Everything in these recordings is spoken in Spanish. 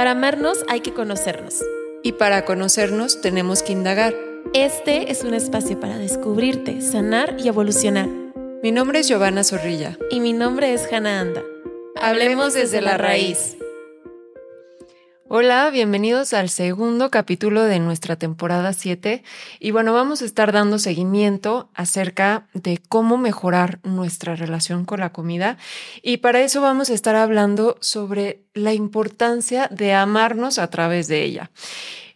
Para amarnos hay que conocernos. Y para conocernos tenemos que indagar. Este es un espacio para descubrirte, sanar y evolucionar. Mi nombre es Giovanna Zorrilla. Y mi nombre es Hannah Anda. Hablemos desde la raíz. Hola, bienvenidos al segundo capítulo de nuestra temporada 7 y bueno, vamos a estar dando seguimiento acerca de cómo mejorar nuestra relación con la comida y para eso vamos a estar hablando sobre la importancia de amarnos a través de ella.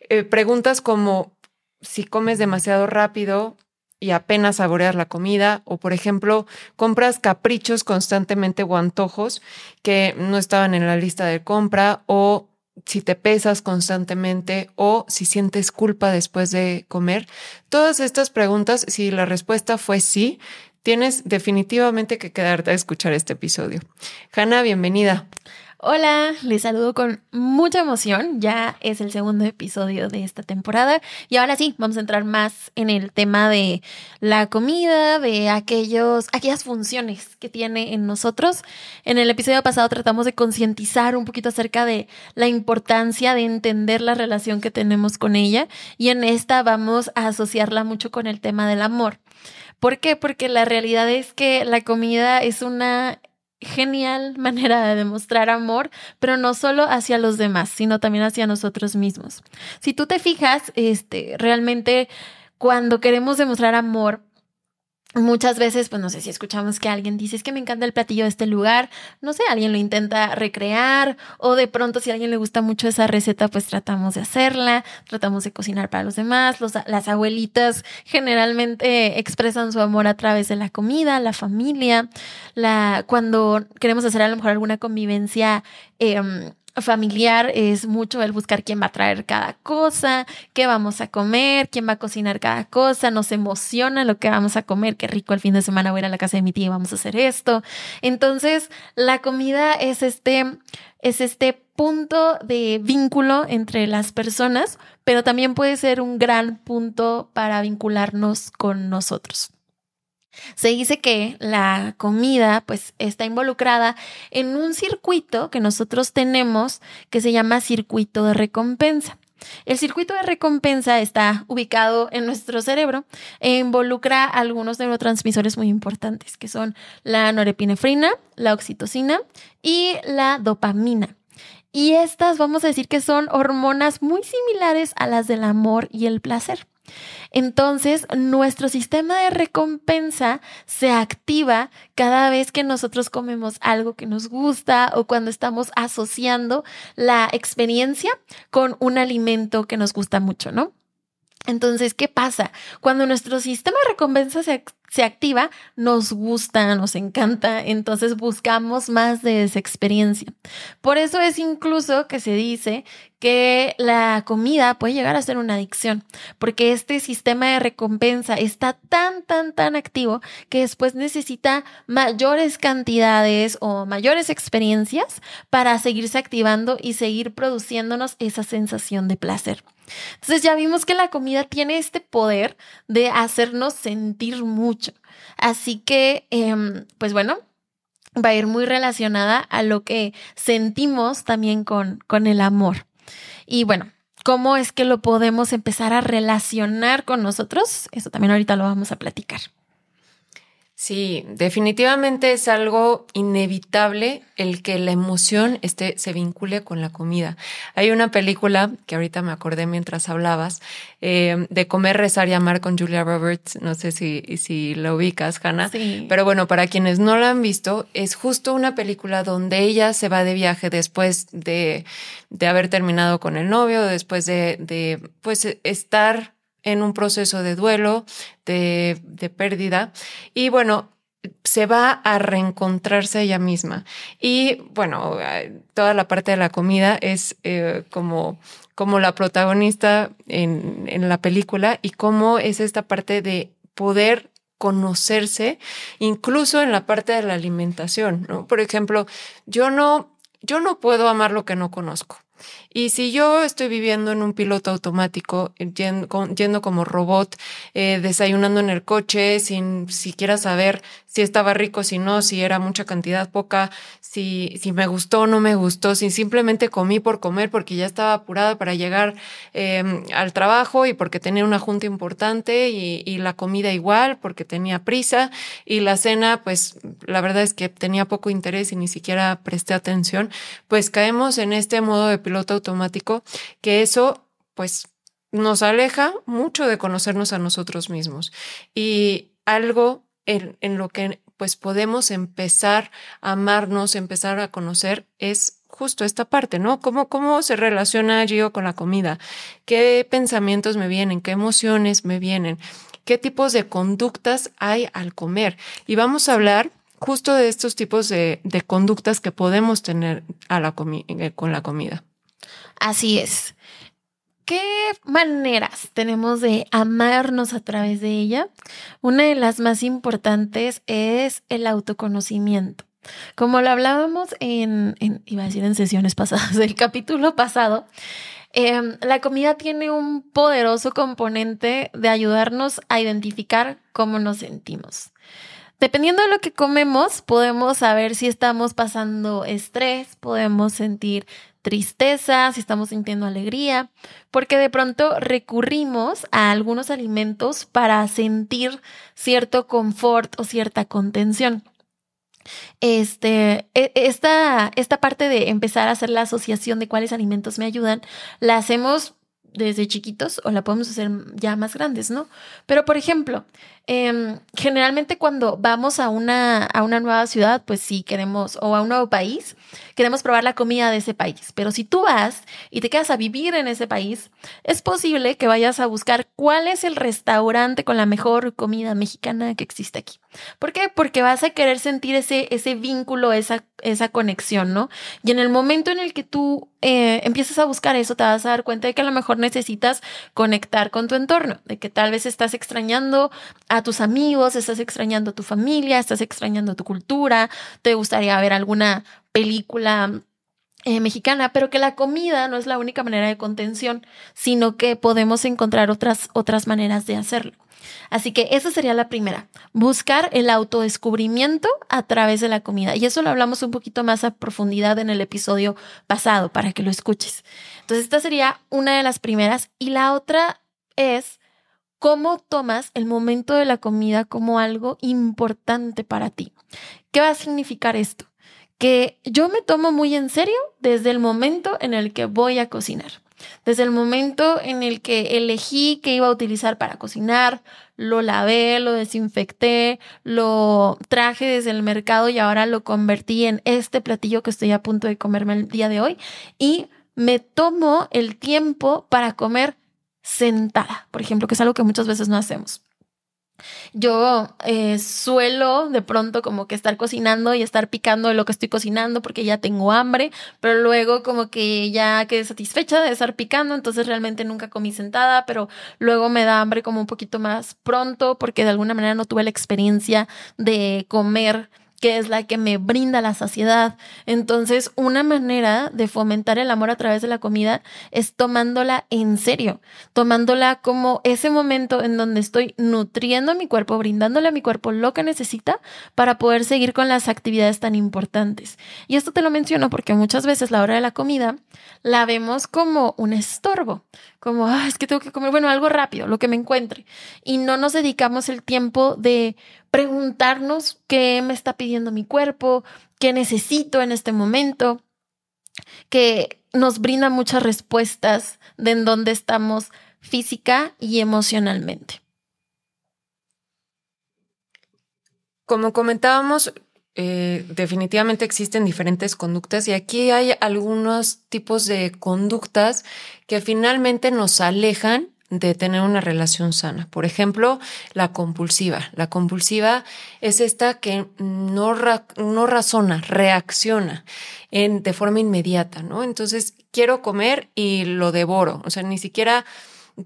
Eh, preguntas como si comes demasiado rápido, y apenas saboreas la comida o por ejemplo compras caprichos constantemente o antojos que no estaban en la lista de compra o si te pesas constantemente o si sientes culpa después de comer. Todas estas preguntas, si la respuesta fue sí, tienes definitivamente que quedarte a escuchar este episodio. Hanna, bienvenida. Hola, les saludo con mucha emoción. Ya es el segundo episodio de esta temporada y ahora sí, vamos a entrar más en el tema de la comida, de aquellos, aquellas funciones que tiene en nosotros. En el episodio pasado tratamos de concientizar un poquito acerca de la importancia de entender la relación que tenemos con ella y en esta vamos a asociarla mucho con el tema del amor. ¿Por qué? Porque la realidad es que la comida es una genial manera de demostrar amor, pero no solo hacia los demás, sino también hacia nosotros mismos. Si tú te fijas, este, realmente cuando queremos demostrar amor, Muchas veces, pues no sé si escuchamos que alguien dice, es que me encanta el platillo de este lugar, no sé, alguien lo intenta recrear o de pronto si a alguien le gusta mucho esa receta, pues tratamos de hacerla, tratamos de cocinar para los demás. las abuelitas generalmente expresan su amor a través de la comida, la familia, la, cuando queremos hacer a lo mejor alguna convivencia. Eh, familiar es mucho el buscar quién va a traer cada cosa, qué vamos a comer, quién va a cocinar cada cosa, nos emociona lo que vamos a comer, qué rico el fin de semana voy a ir a la casa de mi tía y vamos a hacer esto. Entonces, la comida es este, es este punto de vínculo entre las personas, pero también puede ser un gran punto para vincularnos con nosotros. Se dice que la comida pues está involucrada en un circuito que nosotros tenemos que se llama circuito de recompensa. El circuito de recompensa está ubicado en nuestro cerebro e involucra algunos neurotransmisores muy importantes, que son la norepinefrina, la oxitocina y la dopamina. Y estas vamos a decir que son hormonas muy similares a las del amor y el placer. Entonces, nuestro sistema de recompensa se activa cada vez que nosotros comemos algo que nos gusta o cuando estamos asociando la experiencia con un alimento que nos gusta mucho, ¿no? Entonces, ¿qué pasa? Cuando nuestro sistema de recompensa se, se, activa, nos gusta, nos encanta, entonces buscamos más de esa experiencia. Por eso es incluso que se dice que la comida puede llegar a ser una adicción, porque este sistema de recompensa está tan, tan, tan activo que después necesita mayores cantidades o mayores experiencias para seguirse activando y seguir produciéndonos esa sensación de placer. Entonces ya vimos que la comida tiene este poder de hacernos sentir mucho. Así que, em, pues bueno, va a ir muy relacionada a lo que sentimos también con, con el amor. Y bueno, ¿cómo es que lo podemos empezar a relacionar con nosotros? Eso también ahorita lo vamos a platicar. Sí, definitivamente es algo inevitable el que la emoción esté, se vincule con la comida. Hay una película que ahorita me acordé mientras hablabas, eh, de Comer, Rezar y Amar con Julia Roberts. No sé si, si la ubicas, Hannah. Sí. Pero bueno, para quienes no la han visto, es justo una película donde ella se va de viaje después de, de haber terminado con el novio, después de, de pues estar en un proceso de duelo, de, de pérdida. Y bueno, se va a reencontrarse ella misma. Y bueno, toda la parte de la comida es eh, como, como la protagonista en, en la película y cómo es esta parte de poder conocerse, incluso en la parte de la alimentación, ¿no? Por ejemplo, yo no, yo no puedo amar lo que no conozco. Y si yo estoy viviendo en un piloto automático, yendo, como robot, eh, desayunando en el coche, sin siquiera saber si estaba rico, si no, si era mucha cantidad, poca, si, si me gustó o no me gustó, si simplemente comí por comer porque ya estaba apurada para llegar em, al trabajo y porque tenía una junta importante y, y la comida igual porque tenía prisa y la cena, pues la verdad es que tenía poco interés y ni siquiera presté atención, pues caemos en este modo de piloto automático que eso, pues nos aleja mucho de conocernos a nosotros mismos. Y algo en, en, lo que pues podemos empezar a amarnos, empezar a conocer es justo esta parte, ¿no? ¿Cómo, cómo se relaciona yo con la comida? ¿Qué pensamientos me vienen? ¿Qué emociones me vienen? ¿Qué tipos de conductas hay al comer? Y vamos a hablar justo de estos tipos de, de conductas que podemos tener a la eh, con la comida. Así es. ¿Qué maneras tenemos de amarnos a través de ella? Una de las más importantes es el autoconocimiento. Como lo hablábamos en, iba a decir en sesiones pasadas, el capítulo pasado, eh, la comida tiene un poderoso componente de ayudarnos a identificar cómo nos sentimos. Dependiendo de lo que comemos, podemos saber si estamos pasando estrés, podemos sentir tristeza, si estamos sintiendo alegría, porque de pronto recurrimos a algunos alimentos para sentir cierto confort o cierta contención. Este, e, esta, esta parte de empezar a hacer la asociación de cuáles alimentos me ayudan, la hacemos desde chiquitos o la podemos hacer ya más grandes, ¿no? Pero, por ejemplo, eh, generalmente cuando vamos a una, a una nueva ciudad, pues sí queremos, o a un nuevo país, queremos probar la comida de ese país. Pero si tú vas y te quedas a vivir en ese país, es posible que vayas a buscar cuál es el restaurante con la mejor comida mexicana que existe aquí. ¿Por qué? Porque vas a querer sentir ese, ese vínculo, esa, esa conexión, ¿no? Y en el momento en el que tú eh, empiezas a buscar eso, te vas a dar cuenta de que a lo mejor necesitas conectar con tu entorno, de que tal vez estás extrañando a tus amigos, estás extrañando a tu familia, estás extrañando tu cultura, te gustaría ver alguna película eh, mexicana, pero que la comida no es la única manera de contención, sino que podemos encontrar otras, otras maneras de hacerlo. Así que esa sería la primera, buscar el autodescubrimiento a través de la comida. Y eso lo hablamos un poquito más a profundidad en el episodio pasado para que lo escuches. Entonces, esta sería una de las primeras. Y la otra es cómo tomas el momento de la comida como algo importante para ti. ¿Qué va a significar esto? Que yo me tomo muy en serio desde el momento en el que voy a cocinar. Desde el momento en el que elegí qué iba a utilizar para cocinar, lo lavé, lo desinfecté, lo traje desde el mercado y ahora lo convertí en este platillo que estoy a punto de comerme el día de hoy y me tomo el tiempo para comer sentada, por ejemplo, que es algo que muchas veces no hacemos. Yo eh, suelo de pronto como que estar cocinando y estar picando de lo que estoy cocinando porque ya tengo hambre, pero luego como que ya quedé satisfecha de estar picando, entonces realmente nunca comí sentada, pero luego me da hambre como un poquito más pronto porque de alguna manera no tuve la experiencia de comer que es la que me brinda la saciedad. Entonces, una manera de fomentar el amor a través de la comida es tomándola en serio, tomándola como ese momento en donde estoy nutriendo a mi cuerpo, brindándole a mi cuerpo lo que necesita para poder seguir con las actividades tan importantes. Y esto te lo menciono porque muchas veces la hora de la comida la vemos como un estorbo, como, ah, es que tengo que comer, bueno, algo rápido, lo que me encuentre. Y no nos dedicamos el tiempo de preguntarnos qué me está pidiendo mi cuerpo, qué necesito en este momento, que nos brinda muchas respuestas de en dónde estamos física y emocionalmente. Como comentábamos, eh, definitivamente existen diferentes conductas y aquí hay algunos tipos de conductas que finalmente nos alejan de tener una relación sana. Por ejemplo, la compulsiva. La compulsiva es esta que no, no razona, reacciona en, de forma inmediata, ¿no? Entonces, quiero comer y lo devoro. O sea, ni siquiera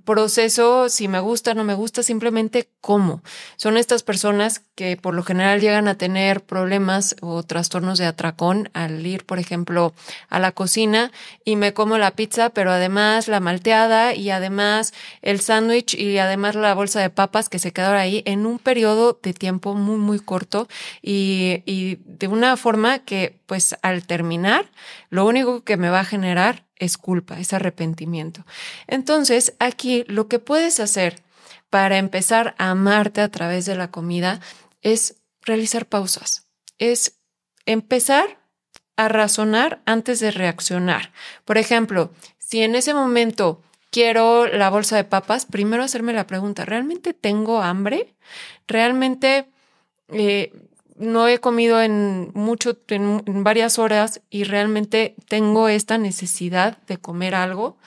proceso si me gusta, no me gusta, simplemente como. Son estas personas que por lo general llegan a tener problemas o trastornos de atracón al ir, por ejemplo, a la cocina y me como la pizza, pero además la malteada y además el sándwich y además la bolsa de papas que se quedaron ahí en un periodo de tiempo muy, muy corto y, y de una forma que pues al terminar, lo único que me va a generar es culpa, es arrepentimiento. Entonces, aquí lo que puedes hacer para empezar a amarte a través de la comida es realizar pausas, es empezar a razonar antes de reaccionar. Por ejemplo, si en ese momento quiero la bolsa de papas, primero hacerme la pregunta, ¿realmente tengo hambre? ¿Realmente eh, no he comido en mucho, en, varias horas y realmente tengo esta necesidad de comer algo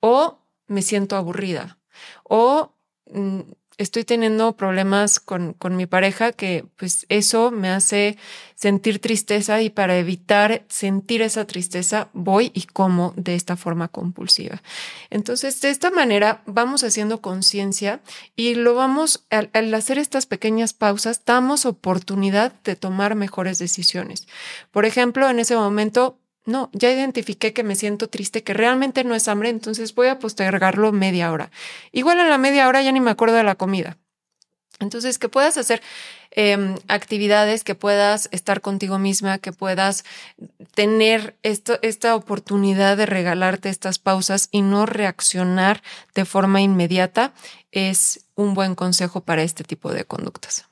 o me siento aburrida o mm, estoy teniendo problemas con, con, mi pareja que pues eso me hace sentir tristeza y para evitar sentir esa tristeza voy y como de esta forma compulsiva. Entonces, de esta manera vamos haciendo conciencia y lo vamos, al, al hacer estas pequeñas pausas, damos oportunidad de tomar mejores decisiones. Por ejemplo, en ese momento no, ya identifiqué que me siento triste, que realmente no es hambre, entonces voy a postergarlo media hora. Igual en la media hora ya ni me acuerdo de la comida. Entonces, que puedas hacer em, actividades, que puedas estar contigo misma, que puedas tener esta oportunidad de regalarte estas pausas y no reaccionar de forma inmediata, es un buen consejo para este tipo de conductas.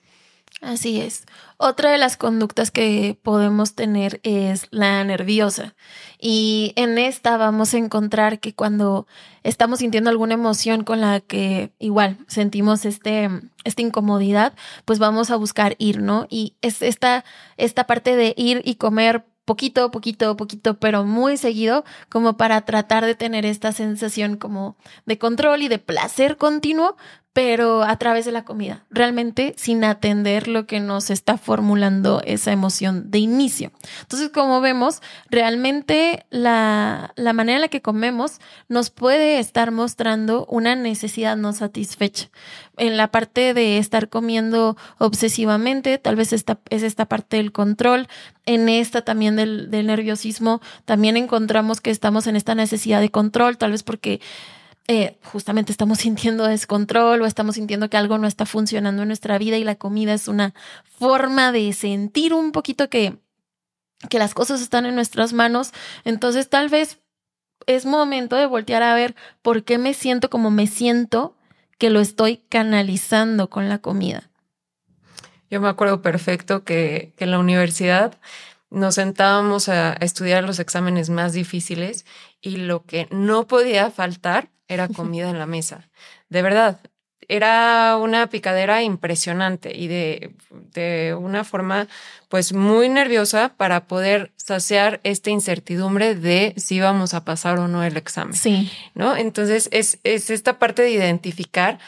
Así es. Otra de las conductas que podemos tener es la nerviosa. Y en esta vamos a encontrar que cuando estamos sintiendo alguna emoción con la que igual sentimos este, esta incomodidad, pues vamos a buscar ir, ¿no? Y es esta, esta parte de ir y comer poquito, poquito, poquito, pero muy seguido, como para tratar de tener esta sensación como de control y de placer continuo, pero a través de la comida, realmente sin atender lo que nos está formulando esa emoción de inicio. Entonces, como vemos, realmente la, la manera en la que comemos nos puede estar mostrando una necesidad no satisfecha. En la parte de estar comiendo obsesivamente, tal vez esta, es esta parte del control, en esta también del, del nerviosismo, también encontramos que estamos en esta necesidad de control, tal vez porque eh, justamente estamos sintiendo descontrol o estamos sintiendo que algo no está funcionando en nuestra vida y la comida es una forma de sentir un poquito que, que las cosas están en nuestras manos. Entonces tal vez es momento de voltear a ver por qué me siento como me siento que lo estoy canalizando con la comida. Yo me acuerdo perfecto que, que en la universidad nos sentábamos a estudiar los exámenes más difíciles y lo que no podía faltar era comida en la mesa. De verdad, era una picadera impresionante y de, de, una forma pues muy nerviosa para poder saciar esta incertidumbre de si vamos a pasar o no el examen. Sí. ¿No? Entonces es, es esta parte de identificar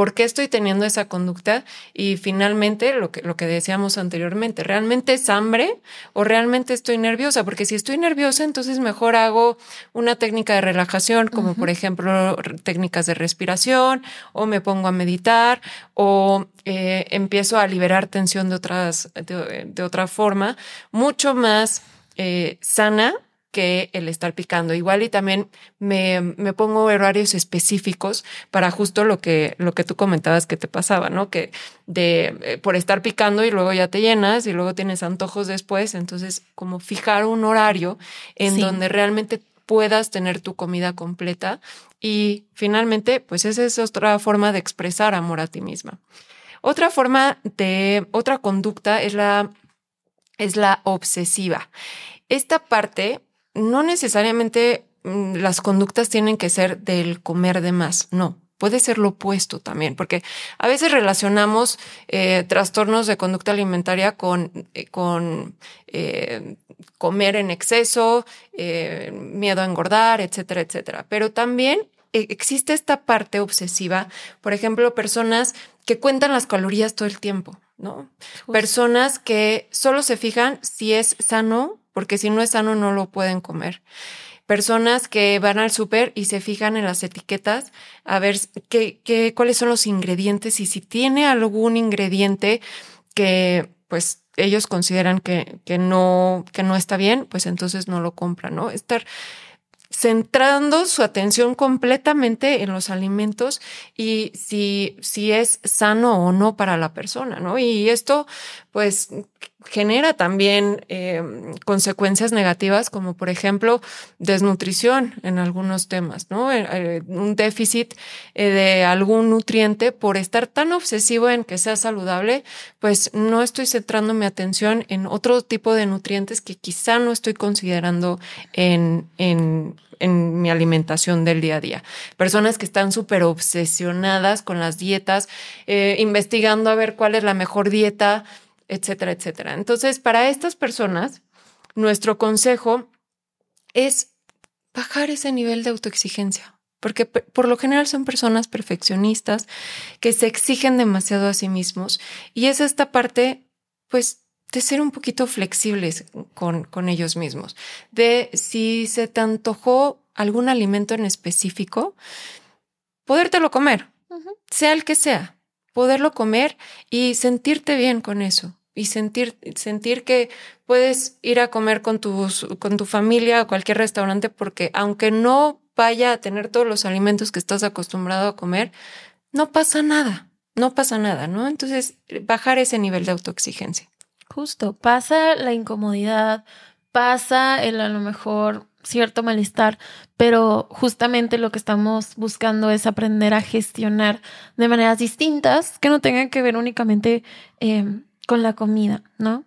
¿Por qué estoy teniendo esa conducta? Y finalmente, lo que, lo que decíamos anteriormente, ¿realmente es hambre o realmente estoy nerviosa? Porque si estoy nerviosa, entonces mejor hago una técnica de relajación, como por ejemplo técnicas de respiración, o me pongo a meditar, o eh, empiezo a liberar tensión de, otras, de, otra forma, mucho más eh, sana que el estar picando. Igual y también me, me, pongo horarios específicos para justo lo que, lo que tú comentabas que te pasaba, ¿no? Que de eh, por estar picando y luego ya te llenas y luego tienes antojos después. Entonces, como fijar un horario en donde realmente puedas tener tu comida completa. Y finalmente, pues esa es otra forma de expresar amor a ti misma. Otra forma de, otra conducta es la, es la obsesiva. Esta parte no necesariamente mm, las conductas tienen que ser del comer de más, no. Puede ser lo opuesto también, porque a veces relacionamos eh, trastornos de conducta alimentaria con, eh, con eh, comer en exceso, miedo a engordar, etcétera, etcétera. Pero también existe esta parte obsesiva, por ejemplo, personas que cuentan las calorías todo el tiempo, ¿no? Personas que solo se fijan si es sano porque si no es sano no lo pueden comer. personas que van al súper y se fijan en las etiquetas a ver qué, qué, cuáles son los ingredientes y si tiene algún ingrediente que pues ellos consideran que, que, no, que no está bien, pues entonces no lo compran, ¿no? Estar centrando su atención completamente en los alimentos y si, si es sano o no para la persona, ¿no? Y esto, pues, genera también eh, consecuencias negativas, como por ejemplo desnutrición en algunos temas, ¿no? Eh, eh, un déficit de algún nutriente por estar tan obsesivo en que sea saludable, pues no estoy centrando mi atención en otro tipo de nutrientes que quizá no estoy considerando en, en, en mi alimentación del día a día. Personas que están súper obsesionadas con las dietas, investigando a ver cuál es la mejor dieta, etcétera, etcétera. Entonces, para estas personas, nuestro consejo es bajar ese nivel de autoexigencia, porque por lo general son personas perfeccionistas que se exigen demasiado a sí mismos y es esta parte, pues, de ser un poquito flexibles con, con ellos mismos, de si se te antojó algún alimento en específico, podértelo comer, sea el que sea, poderlo comer y sentirte bien con eso y sentir, sentir que puedes ir a comer con, tus, con tu familia a cualquier restaurante porque aunque no vaya a tener todos los alimentos que estás acostumbrado a comer, no pasa nada, no pasa nada, ¿no? Entonces, bajar ese nivel de autoexigencia. Justo, pasa la incomodidad, pasa el a lo mejor cierto malestar, pero justamente lo que estamos buscando es aprender a gestionar de maneras distintas que no tengan que ver únicamente eh, con la comida, ¿no?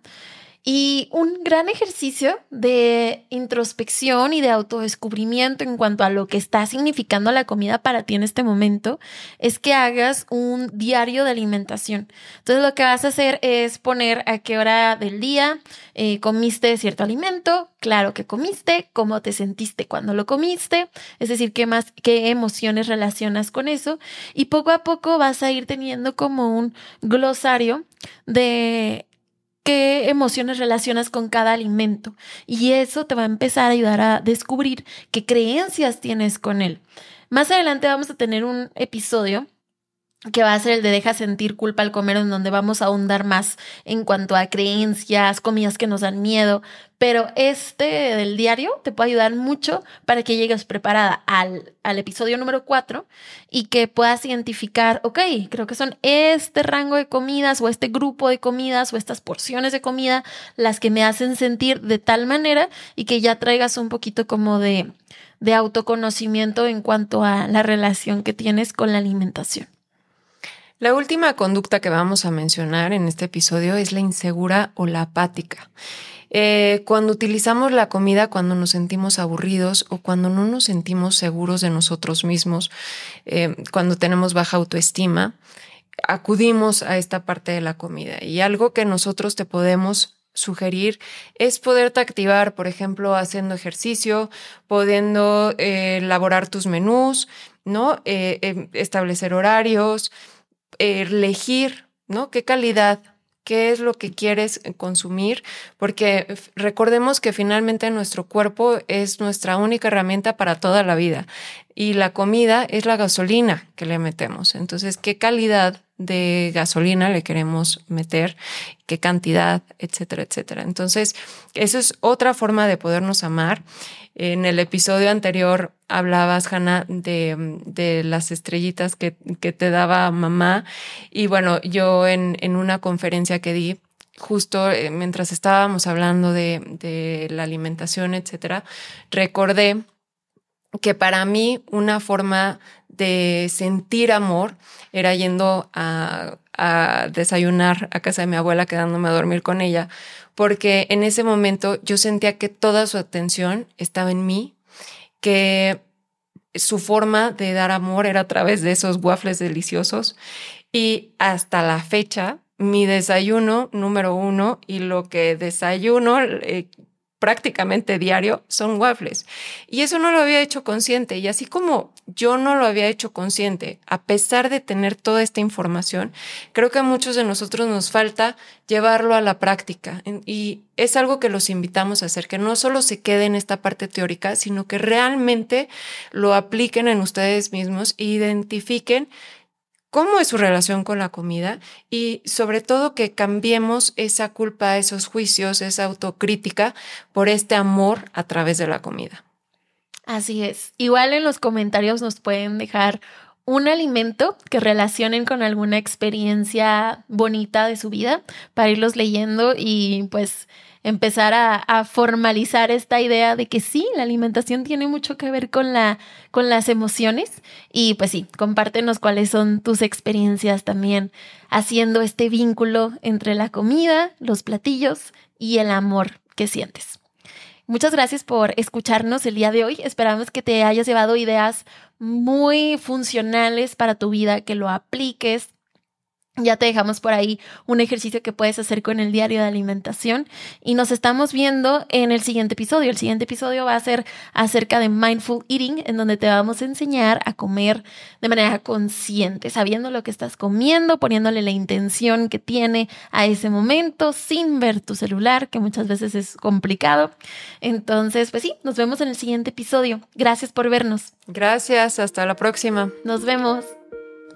Y un gran ejercicio de introspección y de autodescubrimiento en cuanto a lo que está significando la comida para ti en este momento es que hagas un diario de alimentación. Entonces lo que vas a hacer es poner a qué hora del día eh, comiste cierto alimento, claro que comiste, cómo te sentiste cuando lo comiste, es decir, qué más, qué emociones relacionas con eso y poco a poco vas a ir teniendo como un glosario de qué emociones relacionas con cada alimento. Y eso te va a empezar a ayudar a descubrir qué creencias tienes con él. Más adelante vamos a tener un episodio que va a ser el de deja sentir culpa al comer, en donde vamos a ahondar más en cuanto a creencias, comidas que nos dan miedo. Pero este del diario te puede ayudar mucho para que llegues preparada al, al episodio número 4 y que puedas identificar, ok, creo que son este rango de comidas o este grupo de comidas o estas porciones de comida las que me hacen sentir de tal manera y que ya traigas un poquito como de, de autoconocimiento en cuanto a la relación que tienes con la alimentación. La última conducta que vamos a mencionar en este episodio es la insegura o la apática. Eh, cuando utilizamos la comida cuando nos sentimos aburridos o cuando no nos sentimos seguros de nosotros mismos, eh, cuando tenemos baja autoestima, acudimos a esta parte de la comida. Y algo que nosotros te podemos sugerir es poderte activar, por ejemplo, haciendo ejercicio, pudiendo eh, elaborar tus menús, ¿no? Em, establecer horarios, elegir, ¿no? ¿Qué calidad? ¿Qué es lo que quieres consumir? Porque recordemos que finalmente nuestro cuerpo es nuestra única herramienta para toda la vida y la comida es la gasolina que le metemos. Entonces, ¿qué calidad de gasolina le queremos meter? ¿Qué cantidad? Etcétera, etcétera. Entonces, eso es otra forma de podernos amar en el episodio anterior hablabas, Hanna, de, de, las estrellitas que, que, te daba mamá. Y bueno, yo en, en una conferencia que di, justo eh, mientras estábamos hablando de, de la alimentación, etcétera, recordé que para mí una forma de sentir amor era yendo a, desayunar a casa de mi abuela, quedándome a dormir con ella, porque en ese momento yo sentía que toda su atención estaba en mí, que su forma de dar amor era a través de esos waffles deliciosos. Y hasta la fecha mi desayuno número uno y lo que desayuno eh, prácticamente diario son waffles. Y eso no lo había hecho consciente. Y así como yo no lo había hecho consciente, a pesar de tener toda esta información, creo que a muchos de nosotros nos falta llevarlo a la práctica. Y es algo que los invitamos a hacer, que no solo se quede en esta parte teórica, sino que realmente lo apliquen en ustedes mismos e identifiquen cómo es su relación con la comida y sobre todo que cambiemos esa culpa, esos juicios, esa autocrítica por este amor a través de la comida. Así es. Igual en los comentarios nos pueden dejar un alimento que relacionen con alguna experiencia bonita de su vida para irlos leyendo y pues empezar a, formalizar esta idea de que sí, la alimentación tiene mucho que ver con, la, con las emociones y pues sí, compártenos cuáles son tus experiencias también haciendo este vínculo entre la comida, los platillos y el amor que sientes. Muchas gracias por escucharnos el día de hoy. Esperamos que te hayas llevado ideas muy funcionales para tu vida, que lo apliques, ya te dejamos por ahí un ejercicio que puedes hacer con el diario de alimentación y nos estamos viendo en el siguiente episodio. El siguiente episodio va a ser acerca de mindful eating, en donde te vamos a enseñar a comer de manera consciente, sabiendo lo que estás comiendo, poniéndole la intención que tiene a ese momento, sin ver tu celular, que muchas veces es complicado. Entonces, pues sí, nos vemos en el siguiente episodio. Gracias por vernos. Gracias, hasta la próxima. Nos vemos.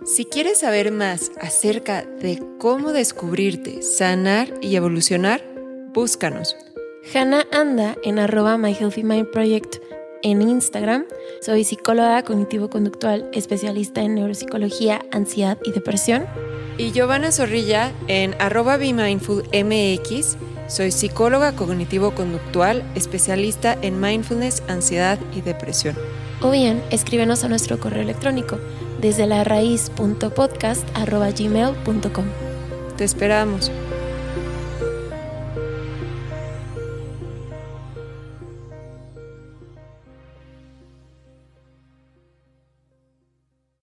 Si quieres saber más acerca de cómo descubrirte, sanar y evolucionar, búscanos. Hannah anda en arroba My Healthy Mind Project en Instagram. Soy psicóloga cognitivo-conductual, especialista en neuropsicología, ansiedad y depresión. Y Giovanna Zorrilla en arroba MX. Soy psicóloga cognitivo-conductual, especialista en mindfulness, ansiedad y depresión. O bien, escríbenos a nuestro correo electrónico desde la raíz.podcast.gmail.com. Te esperamos.